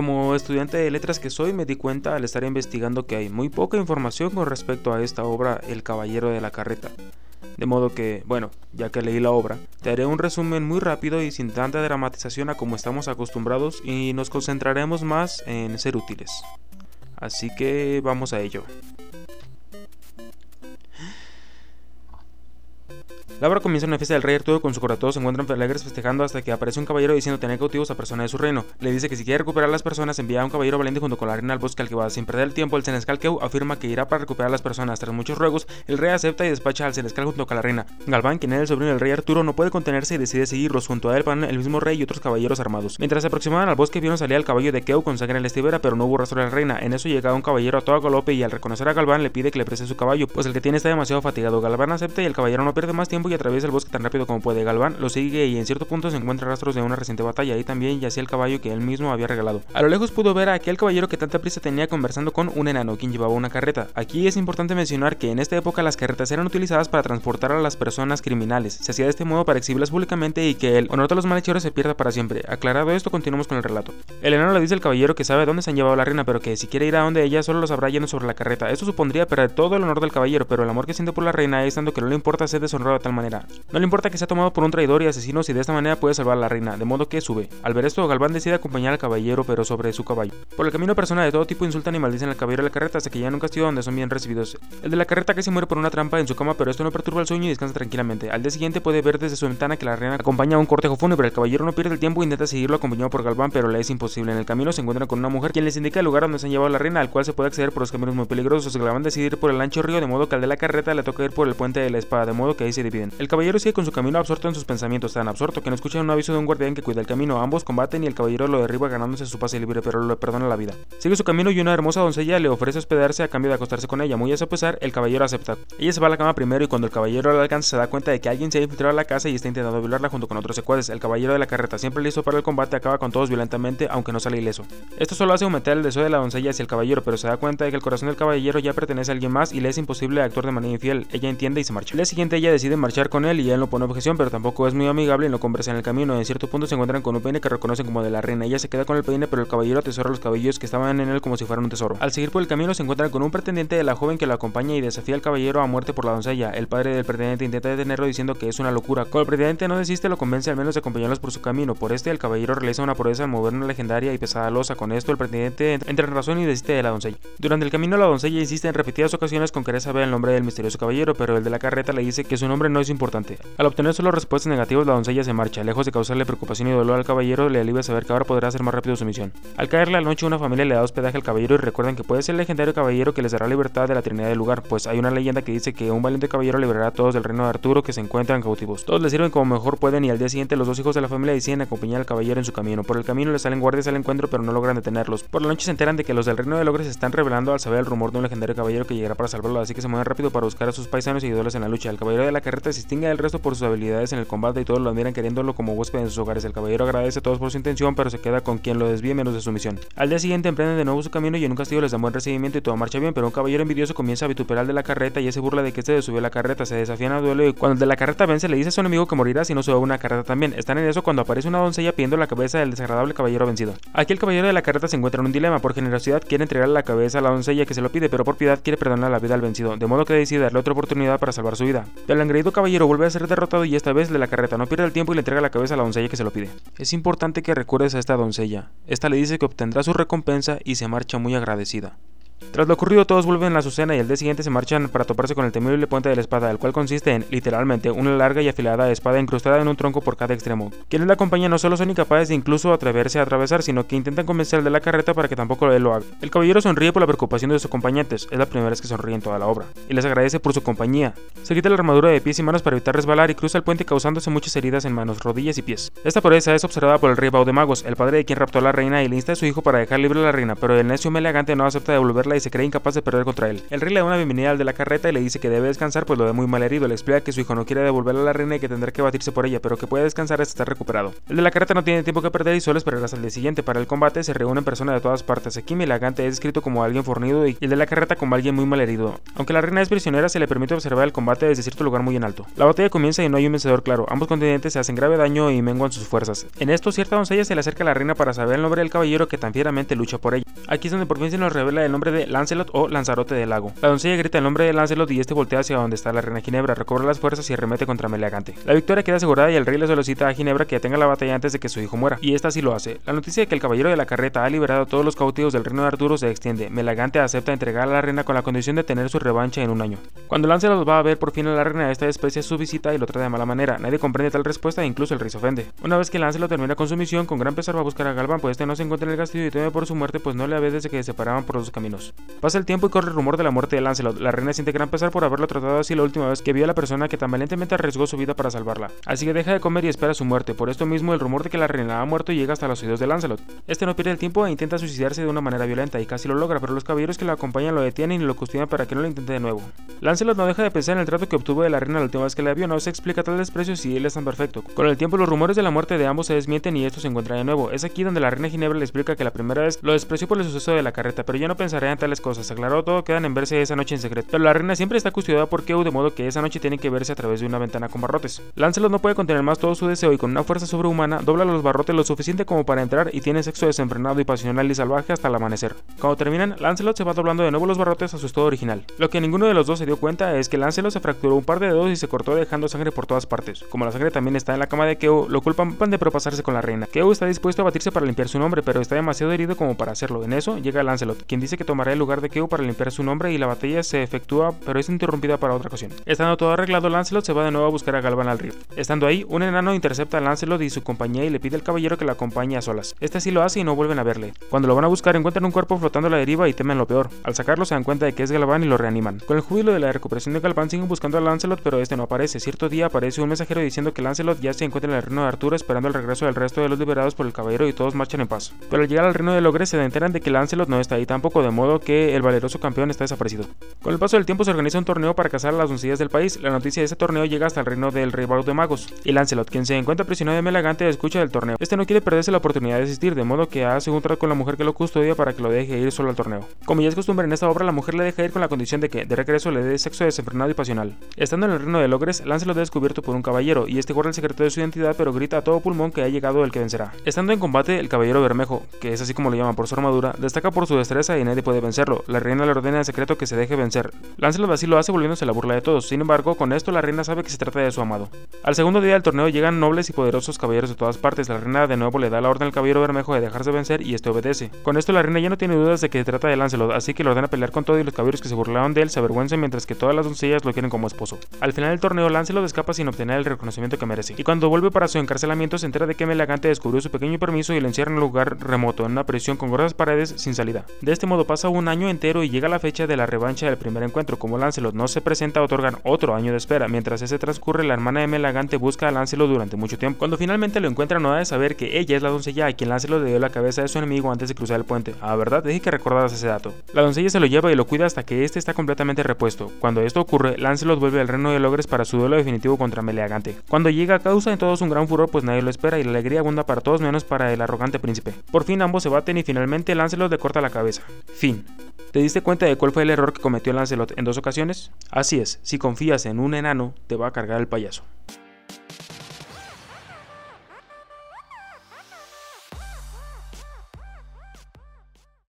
Como estudiante de letras que soy, me di cuenta al estar investigando que hay muy poca información con respecto a esta obra El Caballero de la Carreta. De modo que, bueno, ya que leí la obra, te haré un resumen muy rápido y sin tanta dramatización a como estamos acostumbrados y nos concentraremos más en ser útiles. Así que vamos a ello. La obra comienza en una fiesta del rey Arturo con su. Todos se encuentran alegres festejando hasta que aparece un caballero diciendo tener cautivos a personas de su reino. Le dice que si quiere recuperar a las personas, envía a un caballero valiente junto con la reina al bosque al que va. Sin perder el tiempo, el senescal Keu afirma que irá para recuperar a las personas. Tras muchos ruegos, el rey acepta y despacha al senescal junto con la reina. Galván, quien es el sobrino del rey Arturo, no puede contenerse y decide seguirlos. Junto a él van el mismo rey y otros caballeros armados. Mientras se aproximaban al bosque, vieron salir al caballo de Keu con sangre en la estibera, pero no hubo rastro de la reina. En eso llega un caballero a toda galope y al reconocer a Galván le pide que le preste su caballo, pues el que tiene está demasiado fatigado. Galván acepta y el caballero no pierde más tiempo y atraviesa el bosque tan rápido como puede. Galván lo sigue y en cierto punto se encuentra rastros de una reciente batalla y también yacía el caballo que él mismo había regalado. A lo lejos pudo ver a aquel caballero que tanta prisa tenía conversando con un enano quien llevaba una carreta. Aquí es importante mencionar que en esta época las carretas eran utilizadas para transportar a las personas criminales. Se hacía de este modo para exhibirlas públicamente y que el honor de los malhechores se pierda para siempre. Aclarado esto, continuamos con el relato. El enano le dice al caballero que sabe dónde se han llevado la reina, pero que si quiere ir a donde ella solo lo sabrá yendo sobre la carreta. Esto supondría perder todo el honor del caballero, pero el amor que siente por la reina es tanto que no le importa ser deshonrado de tal manera. No le importa que sea tomado por un traidor y asesinos y de esta manera puede salvar a la reina, de modo que sube. Al ver esto, Galván decide acompañar al caballero pero sobre su caballo. Por el camino personas de todo tipo insultan y maldicen al caballero de la carreta hasta que llegan a un castillo donde son bien recibidos. El de la carreta casi muere por una trampa en su cama, pero esto no perturba el sueño y descansa tranquilamente. Al día siguiente puede ver desde su ventana que la reina acompaña a un cortejo fúnebre. El caballero no pierde el tiempo e intenta seguirlo acompañado por Galván, pero le es imposible. En el camino se encuentra con una mujer quien les indica el lugar donde se han llevado a la reina, al cual se puede acceder por los caminos muy peligrosos. Galván decide ir por el ancho río, de modo que al de la carreta le toca ir por el puente de la espada, de modo que ahí se dividen. El caballero sigue con su camino absorto en sus pensamientos, tan absorto que no escucha un aviso de un guardián que cuida el camino. Ambos combaten y el caballero lo derriba ganándose su pase libre, pero le perdona la vida. Sigue su camino y una hermosa doncella le ofrece hospedarse a cambio de acostarse con ella. Muy a su pesar, el caballero acepta. Ella se va a la cama primero y cuando el caballero la alcanza se da cuenta de que alguien se ha infiltrado a la casa y está intentando violarla junto con otros secuaces. El caballero de la carreta, siempre listo para el combate, acaba con todos violentamente, aunque no sale ileso. Esto solo hace aumentar el deseo de la doncella hacia el caballero, pero se da cuenta de que el corazón del caballero ya pertenece a alguien más y le es imposible actuar de manera infiel. Ella entiende y se marcha. El día siguiente ella decide marchar con él y él no pone objeción, pero tampoco es muy amigable y no conversa en el camino. En cierto punto se encuentran con un peine que reconocen como de la reina. Ella se queda con el peine, pero el caballero atesora los cabellos que estaban en él como si fueran un tesoro. Al seguir por el camino se encuentran con un pretendiente de la joven que lo acompaña y desafía al caballero a muerte por la doncella. El padre del pretendiente intenta detenerlo diciendo que es una locura. Cuando el pretendiente no desiste, lo convence al menos de acompañarlos por su camino. Por este, el caballero realiza una proeza al mover una legendaria y pesada losa. Con esto, el pretendiente entra en razón y desiste de la doncella. Durante el camino, la doncella insiste en repetidas ocasiones con querer saber el nombre del misterioso caballero, pero el de la carreta le dice que su nombre no es importante. Al obtener solo respuestas negativas, la doncella se marcha. Lejos de causarle preocupación y dolor al caballero, le alivia saber que ahora podrá hacer más rápido su misión. Al caer la noche, una familia le da hospedaje al caballero y recuerdan que puede ser el legendario caballero que les dará libertad de la Trinidad del lugar, pues hay una leyenda que dice que un valiente caballero liberará a todos del reino de Arturo que se encuentran cautivos. Todos le sirven como mejor pueden y al día siguiente los dos hijos de la familia deciden acompañar al caballero en su camino. Por el camino les salen guardias al encuentro pero no logran detenerlos. Por la noche se enteran de que los del reino de Logres se están revelando al saber el rumor de un legendario caballero que llegará para salvarlo, así que se mueven rápido para buscar a sus paisanos y ayudarles en la lucha. El caballero de la carreta se distingue del resto por sus habilidades en el combate y todos lo admiran queriéndolo como huésped en sus hogares. El caballero agradece a todos por su intención, pero se queda con quien lo desvíe menos de su misión. Al día siguiente emprenden de nuevo su camino y en un castillo les dan buen recibimiento y todo marcha bien, pero un caballero envidioso comienza a vituperar de la carreta y ese burla de que este subió la carreta, se desafían a duelo y cuando el de la carreta vence le dice a su enemigo que morirá si no sube una carreta también. Están en eso cuando aparece una doncella pidiendo la cabeza del desagradable caballero vencido. Aquí el caballero de la carreta se encuentra en un dilema, por generosidad quiere entregarle la cabeza a la doncella que se lo pide, pero por piedad quiere perdonar la vida al vencido, de modo que decide darle otra oportunidad para salvar su vida. Caballero vuelve a ser derrotado y esta vez de la carreta no pierde el tiempo y le entrega la cabeza a la doncella que se lo pide. Es importante que recuerdes a esta doncella. Esta le dice que obtendrá su recompensa y se marcha muy agradecida. Tras lo ocurrido, todos vuelven a la Azucena y al día siguiente se marchan para toparse con el temible puente de la espada, el cual consiste en, literalmente, una larga y afilada espada incrustada en un tronco por cada extremo. Quienes la acompañan no solo son incapaces de incluso atreverse a atravesar, sino que intentan convencer de la carreta para que tampoco él lo haga. El caballero sonríe por la preocupación de sus acompañantes, es la primera vez que sonríe en toda la obra, y les agradece por su compañía. Se quita la armadura de pies y manos para evitar resbalar y cruza el puente causándose muchas heridas en manos, rodillas y pies. Esta proeza es observada por el rey Baudemagos, el padre de quien raptó a la reina y le insta a su hijo para dejar libre a la reina, pero el necio Meleagante no acepta devolverle y se cree incapaz de perder contra él. El rey le da una bienvenida al de la carreta y le dice que debe descansar pues lo ve muy mal herido. Le explica que su hijo no quiere devolverle a la reina y que tendrá que batirse por ella, pero que puede descansar hasta estar recuperado. El de la carreta no tiene tiempo que perder y solo esperará hasta el día siguiente. Para el combate se reúnen personas de todas partes. Aquí Melagante es descrito como alguien fornido y el de la carreta como alguien muy mal herido. Aunque la reina es prisionera, se le permite observar el combate desde cierto lugar muy en alto. La batalla comienza y no hay un vencedor claro. Ambos continentes se hacen grave daño y menguan sus fuerzas. En esto, cierta doncella se le acerca a la reina para saber el nombre del caballero que tan fieramente lucha por ella. Aquí es donde por fin se nos revela el nombre de Lancelot o Lanzarote del Lago. La doncella grita el nombre de Lancelot y este voltea hacia donde está la reina Ginebra, recobra las fuerzas y arremete contra Meleagante. La victoria queda asegurada y el rey le solicita a Ginebra que detenga la batalla antes de que su hijo muera, y esta sí lo hace. La noticia de que el caballero de la carreta ha liberado a todos los cautivos del reino de Arturo se extiende. Melagante acepta entregar a la reina con la condición de tener su revancha en un año. Cuando Lancelot va a ver por fin a la reina, esta desprecia su visita y lo trata de mala manera. Nadie comprende tal respuesta e incluso el rey se ofende. Una vez que Lancelot termina con su misión, con gran pesar va a buscar a Galvan, pues este no se encuentra en el castillo y teme por su muerte, pues no le ve desde que se separaban por los caminos. Pasa el tiempo y corre el rumor de la muerte de Lancelot. La reina siente gran pesar por haberlo tratado así la última vez que vio a la persona que tan valientemente arriesgó su vida para salvarla. Así que deja de comer y espera su muerte. Por esto mismo, el rumor de que la reina ha muerto llega hasta los oídos de Lancelot. Este no pierde el tiempo e intenta suicidarse de una manera violenta y casi lo logra, pero los caballeros que lo acompañan lo detienen y lo custodian para que no lo intente de nuevo. Lancelot no deja de pensar en el trato que obtuvo de la reina la última vez que la vio, no se explica tal desprecio si él es tan perfecto. Con el tiempo los rumores de la muerte de ambos se desmienten y esto se encuentra de nuevo. Es aquí donde la reina Ginebra le explica que la primera vez lo despreció por el suceso de la carreta, pero ya no pensaré en tales cosas. Aclaró todo, quedan en verse esa noche en secreto. Pero la reina siempre está custodiada por Keu, de modo que esa noche tienen que verse a través de una ventana con barrotes. Lancelot no puede contener más todo su deseo y con una fuerza sobrehumana dobla los barrotes lo suficiente como para entrar y tiene sexo desenfrenado y pasional y salvaje hasta el amanecer. Cuando terminan, Lancelot se va doblando de nuevo los barrotes a su estado original. Lo que ninguno de los dos se dio cuenta es que Lancelot se fracturó un par de dedos y se cortó dejando sangre por todas partes. Como la sangre también está en la cama de Keo, lo culpan de propasarse con la reina. Keo está dispuesto a batirse para limpiar su nombre, pero está demasiado herido como para hacerlo. En eso llega Lancelot, quien dice que tomará el lugar de Keo para limpiar su nombre y la batalla se efectúa, pero es interrumpida para otra ocasión. Estando todo arreglado, Lancelot se va de nuevo a buscar a Galvan al río. Estando ahí, un enano intercepta a Lancelot y su compañía y le pide al caballero que la acompañe a solas. Este sí lo hace y no vuelven a verle. Cuando lo van a buscar, encuentran un cuerpo flotando a la deriva y temen lo peor. Al sacarlo se dan cuenta de que es Galvan y lo reaniman. Con el júbilo de la recuperación de Galvan siguen buscando a Lancelot, pero este no aparece. Cierto día aparece un mensajero diciendo que Lancelot ya se encuentra en el reino de Arturo esperando el regreso del resto de los liberados por el caballero y todos marchan en paz. Pero al llegar al reino de Logres se enteran de que Lancelot no está ahí tampoco, de modo que el valeroso campeón está desaparecido. Con el paso del tiempo se organiza un torneo para cazar a las doncellas del país. La noticia de ese torneo llega hasta el reino del rey Bardo de Magos. Y Lancelot, quien se encuentra prisionero de Melagante, escucha del torneo. Este no quiere perderse la oportunidad de asistir, de modo que hace un trato con la mujer que lo custodia para que lo deje ir solo al torneo. Como ya es costumbre en esta obra, la mujer le deja ir con la condición de que, de regreso, le dé sexo desenfrenado y pasional. Estando en el reino de Logres, Lancelot es descubierto por un caballero, y este guarda el secreto de su identidad, pero grita a todo pulmón que ha llegado el que vencerá. Estando en combate, el caballero Bermejo, que es así como lo llaman por su armadura, destaca por su destreza y nadie puede vencerlo. La reina le ordena en secreto que se deje vencer. Lancelot así lo hace volviéndose la burla de todos. Sin embargo, con esto la reina sabe que se trata de su amado. Al segundo día del torneo llegan nobles y poderosos caballeros de todas partes. La reina de nuevo le da la orden al caballero Bermejo de dejarse vencer y este obedece. Con esto la reina ya no tiene dudas de que se trata de Lancelot, así que le ordena pelear con todos y los caballeros que se burlaron de él se avergüencen mientras que todas las doncellas lo quieren como esposo. Al final del torneo, Lancelot escapa sin obtener el reconocimiento que merece. Y cuando vuelve para su encarcelamiento se entera de que Melagante descubrió su pequeño permiso y lo encierra en un lugar remoto, en una prisión con gruesas paredes sin salida. De este modo pasa un año entero y llega la fecha de la revancha del primer encuentro. Como Lancelot no se presenta, otorgan otro año de espera. Mientras ese transcurre, la hermana de Melagante busca a Lancelot durante mucho tiempo. Cuando finalmente lo encuentra, no ha de saber que ella es la doncella a quien Lancelot le dio la cabeza de su enemigo antes de cruzar el puente. Ah, verdad, dije que recordaras ese dato. La doncella se lo lleva y lo cuida hasta que este está completamente repuesto. Cuando esto ocurre, Lancelot vuelve al reino de Logres para su duelo definitivo contra Meleagante. Cuando llega, causa en todos un gran furor, pues nadie lo espera y la alegría abunda para todos menos para el arrogante príncipe. Por fin ambos se baten y finalmente Lancelot le corta la cabeza. Fin. ¿Te diste cuenta de cuál fue el error que cometió Lancelot en dos ocasiones? Así es, si confías en un enano, te va a cargar el payaso.